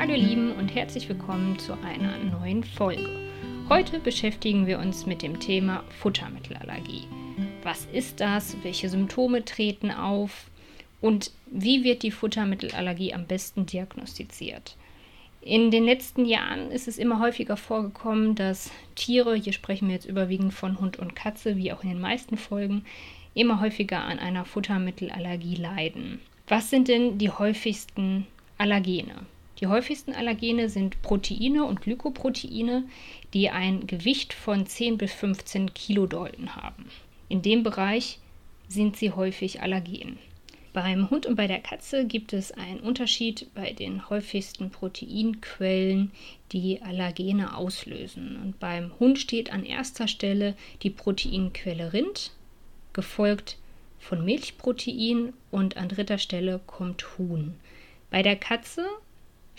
Hallo ihr Lieben und herzlich willkommen zu einer neuen Folge. Heute beschäftigen wir uns mit dem Thema Futtermittelallergie. Was ist das? Welche Symptome treten auf? Und wie wird die Futtermittelallergie am besten diagnostiziert? In den letzten Jahren ist es immer häufiger vorgekommen, dass Tiere, hier sprechen wir jetzt überwiegend von Hund und Katze, wie auch in den meisten Folgen, immer häufiger an einer Futtermittelallergie leiden. Was sind denn die häufigsten Allergene? Die häufigsten Allergene sind Proteine und Glykoproteine, die ein Gewicht von 10 bis 15 Kilodalton haben. In dem Bereich sind sie häufig Allergen. Beim Hund und bei der Katze gibt es einen Unterschied bei den häufigsten Proteinquellen, die Allergene auslösen. Und beim Hund steht an erster Stelle die Proteinquelle Rind, gefolgt von Milchprotein und an dritter Stelle kommt Huhn. Bei der Katze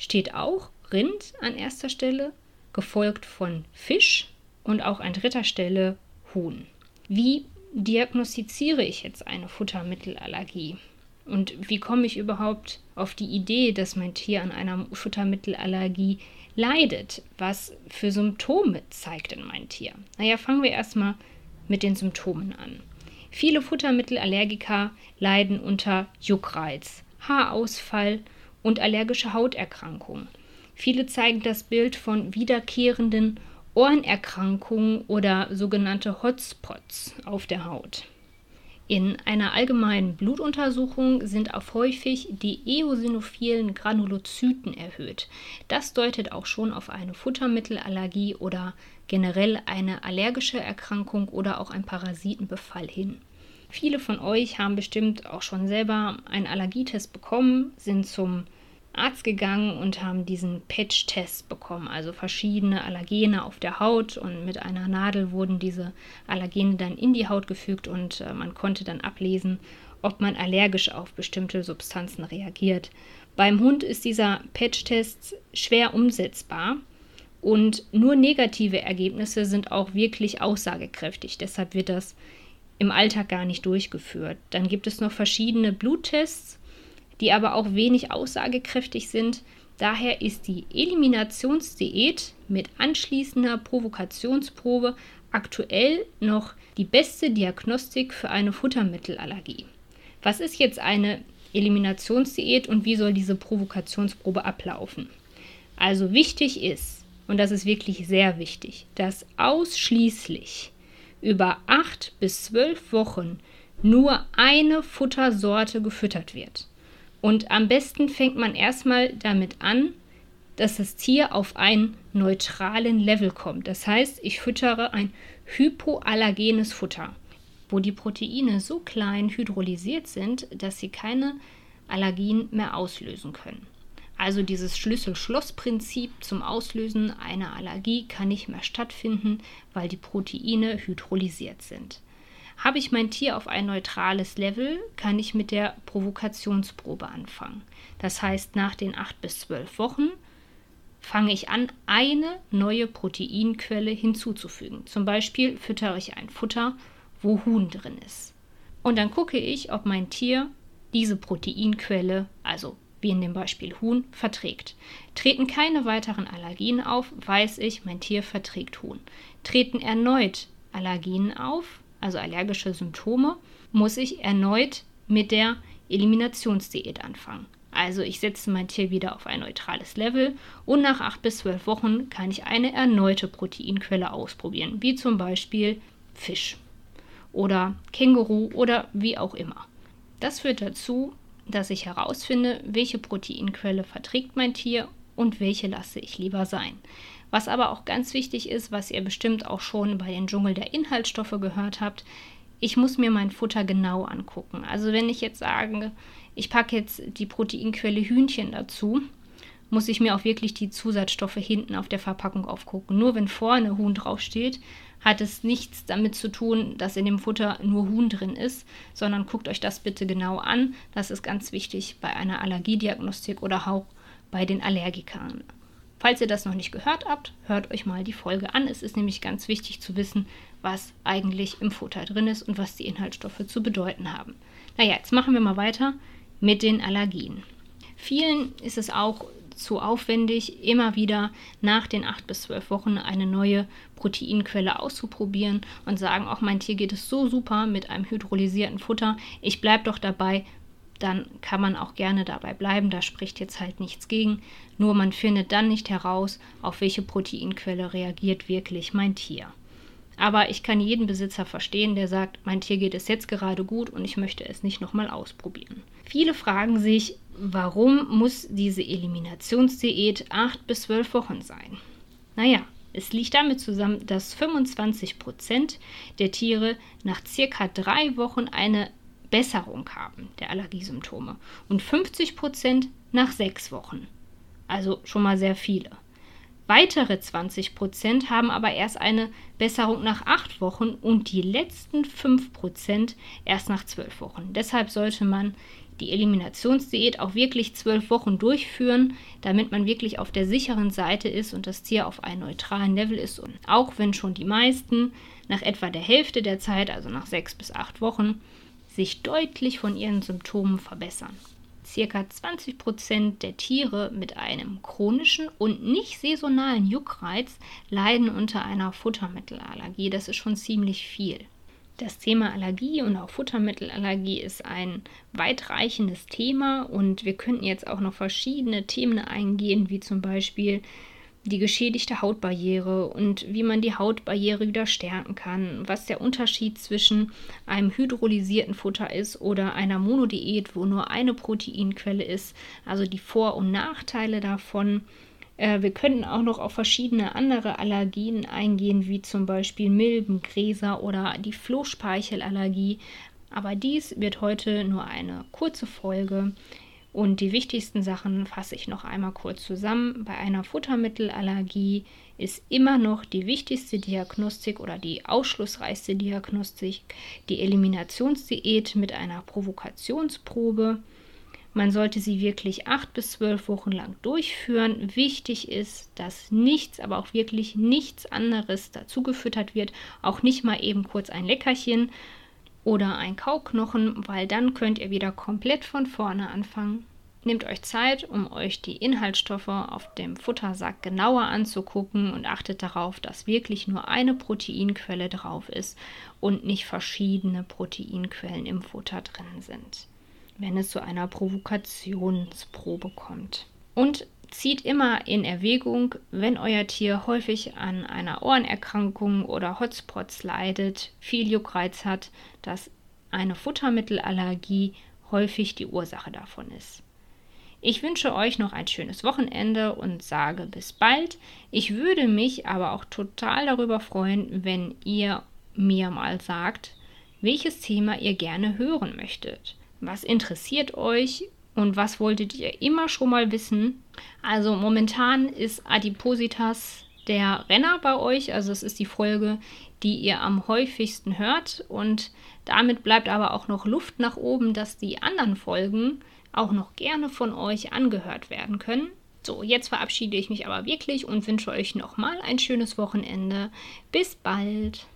steht auch Rind an erster Stelle, gefolgt von Fisch und auch an dritter Stelle Huhn. Wie diagnostiziere ich jetzt eine Futtermittelallergie? Und wie komme ich überhaupt auf die Idee, dass mein Tier an einer Futtermittelallergie leidet? Was für Symptome zeigt denn mein Tier? Naja, fangen wir erstmal mit den Symptomen an. Viele Futtermittelallergiker leiden unter Juckreiz, Haarausfall und allergische Hauterkrankungen. Viele zeigen das Bild von wiederkehrenden Ohrenerkrankungen oder sogenannte Hotspots auf der Haut. In einer allgemeinen Blutuntersuchung sind auch häufig die eosinophilen Granulozyten erhöht. Das deutet auch schon auf eine Futtermittelallergie oder generell eine allergische Erkrankung oder auch einen Parasitenbefall hin. Viele von euch haben bestimmt auch schon selber einen Allergietest bekommen, sind zum Arzt gegangen und haben diesen Patch-Test bekommen, also verschiedene Allergene auf der Haut und mit einer Nadel wurden diese Allergene dann in die Haut gefügt und äh, man konnte dann ablesen, ob man allergisch auf bestimmte Substanzen reagiert. Beim Hund ist dieser Patch-Test schwer umsetzbar und nur negative Ergebnisse sind auch wirklich aussagekräftig. Deshalb wird das im Alltag gar nicht durchgeführt. Dann gibt es noch verschiedene Bluttests die aber auch wenig aussagekräftig sind. Daher ist die Eliminationsdiät mit anschließender Provokationsprobe aktuell noch die beste Diagnostik für eine Futtermittelallergie. Was ist jetzt eine Eliminationsdiät und wie soll diese Provokationsprobe ablaufen? Also wichtig ist, und das ist wirklich sehr wichtig, dass ausschließlich über acht bis zwölf Wochen nur eine Futtersorte gefüttert wird. Und am besten fängt man erstmal damit an, dass das Tier auf einen neutralen Level kommt. Das heißt, ich füttere ein hypoallergenes Futter, wo die Proteine so klein hydrolysiert sind, dass sie keine Allergien mehr auslösen können. Also dieses Schlüssel-Schloss-Prinzip zum Auslösen einer Allergie kann nicht mehr stattfinden, weil die Proteine hydrolysiert sind. Habe ich mein Tier auf ein neutrales Level, kann ich mit der Provokationsprobe anfangen. Das heißt, nach den 8 bis 12 Wochen fange ich an, eine neue Proteinquelle hinzuzufügen. Zum Beispiel füttere ich ein Futter, wo Huhn drin ist. Und dann gucke ich, ob mein Tier diese Proteinquelle, also wie in dem Beispiel Huhn, verträgt. Treten keine weiteren Allergien auf, weiß ich, mein Tier verträgt Huhn. Treten erneut Allergien auf, also allergische Symptome, muss ich erneut mit der Eliminationsdiät anfangen. Also ich setze mein Tier wieder auf ein neutrales Level und nach 8 bis 12 Wochen kann ich eine erneute Proteinquelle ausprobieren, wie zum Beispiel Fisch oder Känguru oder wie auch immer. Das führt dazu, dass ich herausfinde, welche Proteinquelle verträgt mein Tier und welche lasse ich lieber sein. Was aber auch ganz wichtig ist, was ihr bestimmt auch schon bei den Dschungel der Inhaltsstoffe gehört habt, ich muss mir mein Futter genau angucken. Also wenn ich jetzt sage, ich packe jetzt die Proteinquelle Hühnchen dazu, muss ich mir auch wirklich die Zusatzstoffe hinten auf der Verpackung aufgucken. Nur wenn vorne Huhn draufsteht, hat es nichts damit zu tun, dass in dem Futter nur Huhn drin ist, sondern guckt euch das bitte genau an. Das ist ganz wichtig bei einer Allergiediagnostik oder auch bei den Allergikern. Falls ihr das noch nicht gehört habt, hört euch mal die Folge an. Es ist nämlich ganz wichtig zu wissen, was eigentlich im Futter drin ist und was die Inhaltsstoffe zu bedeuten haben. Naja, jetzt machen wir mal weiter mit den Allergien. Vielen ist es auch zu aufwendig, immer wieder nach den acht bis zwölf Wochen eine neue Proteinquelle auszuprobieren und sagen, auch mein Tier geht es so super mit einem hydrolysierten Futter, ich bleibe doch dabei, dann kann man auch gerne dabei bleiben. Da spricht jetzt halt nichts gegen. Nur man findet dann nicht heraus, auf welche Proteinquelle reagiert wirklich mein Tier. Aber ich kann jeden Besitzer verstehen, der sagt, mein Tier geht es jetzt gerade gut und ich möchte es nicht nochmal ausprobieren. Viele fragen sich, warum muss diese Eliminationsdiät 8 bis 12 Wochen sein? Naja, es liegt damit zusammen, dass 25% der Tiere nach circa drei Wochen eine Besserung haben der Allergiesymptome und 50% nach sechs Wochen. Also schon mal sehr viele. Weitere 20% haben aber erst eine Besserung nach acht Wochen und die letzten 5% erst nach zwölf Wochen. Deshalb sollte man die Eliminationsdiät auch wirklich zwölf Wochen durchführen, damit man wirklich auf der sicheren Seite ist und das Tier auf einem neutralen Level ist. Und auch wenn schon die meisten nach etwa der Hälfte der Zeit, also nach sechs bis acht Wochen, sich deutlich von ihren Symptomen verbessern. Circa 20 Prozent der Tiere mit einem chronischen und nicht saisonalen Juckreiz leiden unter einer Futtermittelallergie. Das ist schon ziemlich viel. Das Thema Allergie und auch Futtermittelallergie ist ein weitreichendes Thema und wir könnten jetzt auch noch verschiedene Themen eingehen, wie zum Beispiel die geschädigte Hautbarriere und wie man die Hautbarriere wieder stärken kann, was der Unterschied zwischen einem hydrolysierten Futter ist oder einer Monodiät, wo nur eine Proteinquelle ist, also die Vor- und Nachteile davon äh, wir könnten auch noch auf verschiedene andere Allergien eingehen, wie zum Beispiel Milben, Gräser oder die Flohspeichelallergie. Aber dies wird heute nur eine kurze Folge. Und die wichtigsten Sachen fasse ich noch einmal kurz zusammen. Bei einer Futtermittelallergie ist immer noch die wichtigste Diagnostik oder die ausschlussreichste Diagnostik die Eliminationsdiät mit einer Provokationsprobe. Man sollte sie wirklich acht bis zwölf Wochen lang durchführen. Wichtig ist, dass nichts, aber auch wirklich nichts anderes dazugefüttert wird. Auch nicht mal eben kurz ein Leckerchen oder ein Kauknochen, weil dann könnt ihr wieder komplett von vorne anfangen. Nehmt euch Zeit, um euch die Inhaltsstoffe auf dem Futtersack genauer anzugucken und achtet darauf, dass wirklich nur eine Proteinquelle drauf ist und nicht verschiedene Proteinquellen im Futter drin sind wenn es zu einer Provokationsprobe kommt. Und zieht immer in Erwägung, wenn euer Tier häufig an einer Ohrenerkrankung oder Hotspots leidet, viel Juckreiz hat, dass eine Futtermittelallergie häufig die Ursache davon ist. Ich wünsche euch noch ein schönes Wochenende und sage bis bald. Ich würde mich aber auch total darüber freuen, wenn ihr mir mal sagt, welches Thema ihr gerne hören möchtet. Was interessiert euch und was wolltet ihr immer schon mal wissen? Also momentan ist Adipositas der Renner bei euch. Also es ist die Folge, die ihr am häufigsten hört. Und damit bleibt aber auch noch Luft nach oben, dass die anderen Folgen auch noch gerne von euch angehört werden können. So, jetzt verabschiede ich mich aber wirklich und wünsche euch nochmal ein schönes Wochenende. Bis bald.